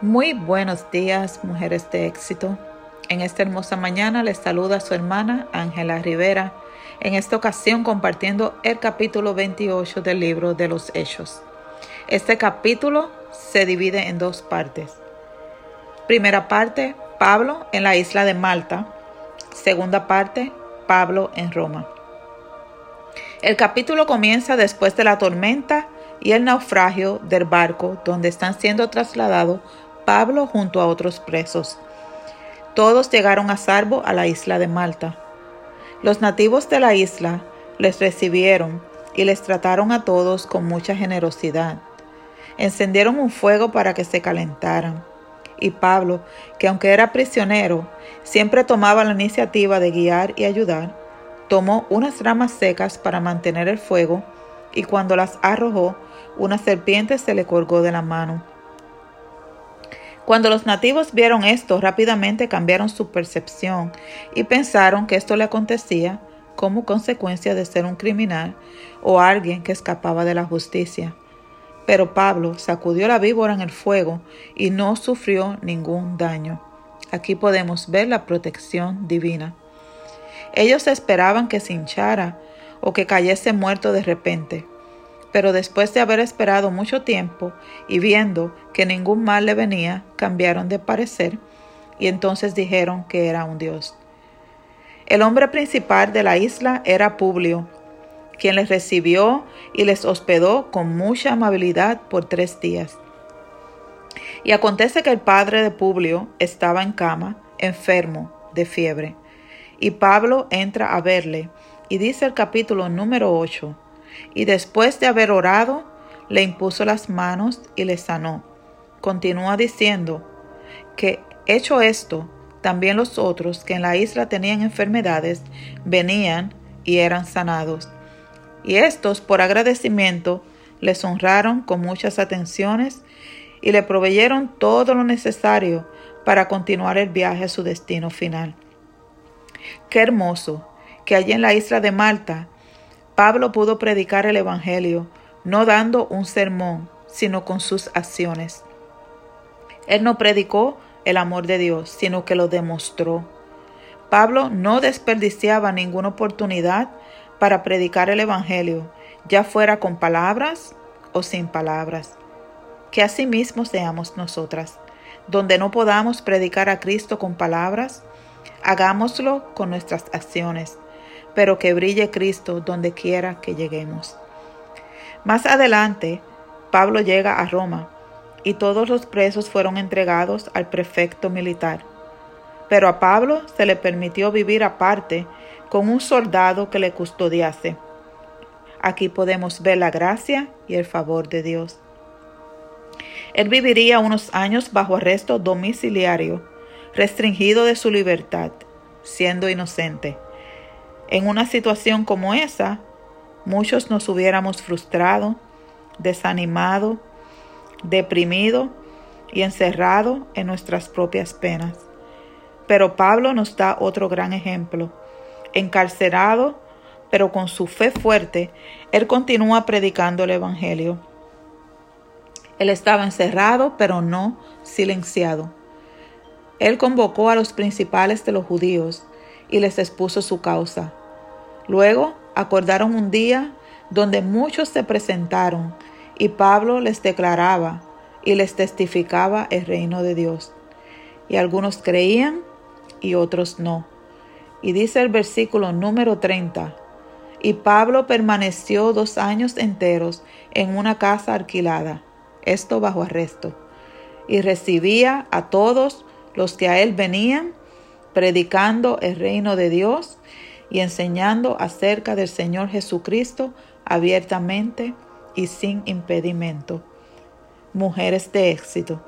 Muy buenos días, mujeres de éxito. En esta hermosa mañana les saluda su hermana Ángela Rivera, en esta ocasión compartiendo el capítulo 28 del libro de los Hechos. Este capítulo se divide en dos partes. Primera parte, Pablo en la isla de Malta. Segunda parte, Pablo en Roma. El capítulo comienza después de la tormenta y el naufragio del barco donde están siendo trasladados Pablo junto a otros presos. Todos llegaron a salvo a la isla de Malta. Los nativos de la isla les recibieron y les trataron a todos con mucha generosidad. Encendieron un fuego para que se calentaran. Y Pablo, que aunque era prisionero, siempre tomaba la iniciativa de guiar y ayudar, tomó unas ramas secas para mantener el fuego y cuando las arrojó, una serpiente se le colgó de la mano. Cuando los nativos vieron esto, rápidamente cambiaron su percepción y pensaron que esto le acontecía como consecuencia de ser un criminal o alguien que escapaba de la justicia. Pero Pablo sacudió la víbora en el fuego y no sufrió ningún daño. Aquí podemos ver la protección divina. Ellos esperaban que se hinchara o que cayese muerto de repente. Pero después de haber esperado mucho tiempo y viendo que ningún mal le venía, cambiaron de parecer y entonces dijeron que era un dios. El hombre principal de la isla era Publio, quien les recibió y les hospedó con mucha amabilidad por tres días. Y acontece que el padre de Publio estaba en cama, enfermo de fiebre, y Pablo entra a verle, y dice el capítulo número 8, y después de haber orado, le impuso las manos y le sanó. Continúa diciendo que, hecho esto, también los otros que en la isla tenían enfermedades venían y eran sanados. Y estos, por agradecimiento, les honraron con muchas atenciones y le proveyeron todo lo necesario para continuar el viaje a su destino final. Qué hermoso que allí en la isla de Malta Pablo pudo predicar el Evangelio, no dando un sermón, sino con sus acciones. Él no predicó el amor de Dios, sino que lo demostró. Pablo no desperdiciaba ninguna oportunidad para predicar el Evangelio, ya fuera con palabras o sin palabras. Que asimismo seamos nosotras. Donde no podamos predicar a Cristo con palabras, hagámoslo con nuestras acciones pero que brille Cristo donde quiera que lleguemos. Más adelante, Pablo llega a Roma y todos los presos fueron entregados al prefecto militar. Pero a Pablo se le permitió vivir aparte con un soldado que le custodiase. Aquí podemos ver la gracia y el favor de Dios. Él viviría unos años bajo arresto domiciliario, restringido de su libertad, siendo inocente. En una situación como esa, muchos nos hubiéramos frustrado, desanimado, deprimido y encerrado en nuestras propias penas. Pero Pablo nos da otro gran ejemplo. Encarcerado, pero con su fe fuerte, él continúa predicando el Evangelio. Él estaba encerrado, pero no silenciado. Él convocó a los principales de los judíos y les expuso su causa. Luego acordaron un día donde muchos se presentaron y Pablo les declaraba y les testificaba el reino de Dios. Y algunos creían y otros no. Y dice el versículo número 30, y Pablo permaneció dos años enteros en una casa alquilada, esto bajo arresto, y recibía a todos los que a él venían, predicando el reino de Dios y enseñando acerca del Señor Jesucristo abiertamente y sin impedimento. Mujeres de éxito.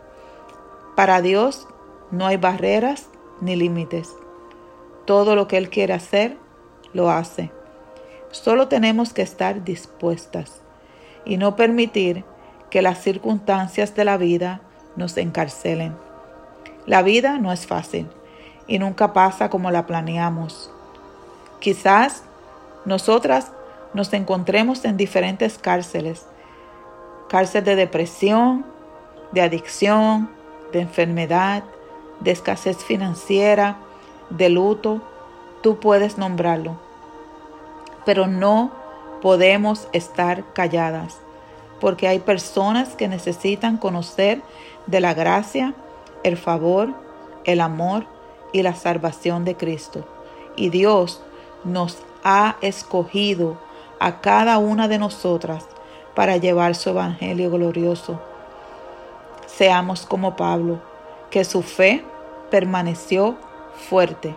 Para Dios no hay barreras ni límites. Todo lo que Él quiere hacer, lo hace. Solo tenemos que estar dispuestas y no permitir que las circunstancias de la vida nos encarcelen. La vida no es fácil y nunca pasa como la planeamos. Quizás nosotras nos encontremos en diferentes cárceles, cárcel de depresión, de adicción, de enfermedad, de escasez financiera, de luto, tú puedes nombrarlo. Pero no podemos estar calladas, porque hay personas que necesitan conocer de la gracia, el favor, el amor y la salvación de Cristo. Y Dios nos ha escogido a cada una de nosotras para llevar su evangelio glorioso. Seamos como Pablo, que su fe permaneció fuerte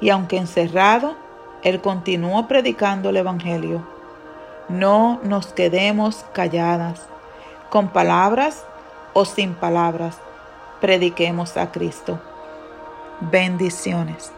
y aunque encerrado, él continuó predicando el evangelio. No nos quedemos calladas, con palabras o sin palabras, prediquemos a Cristo. Bendiciones.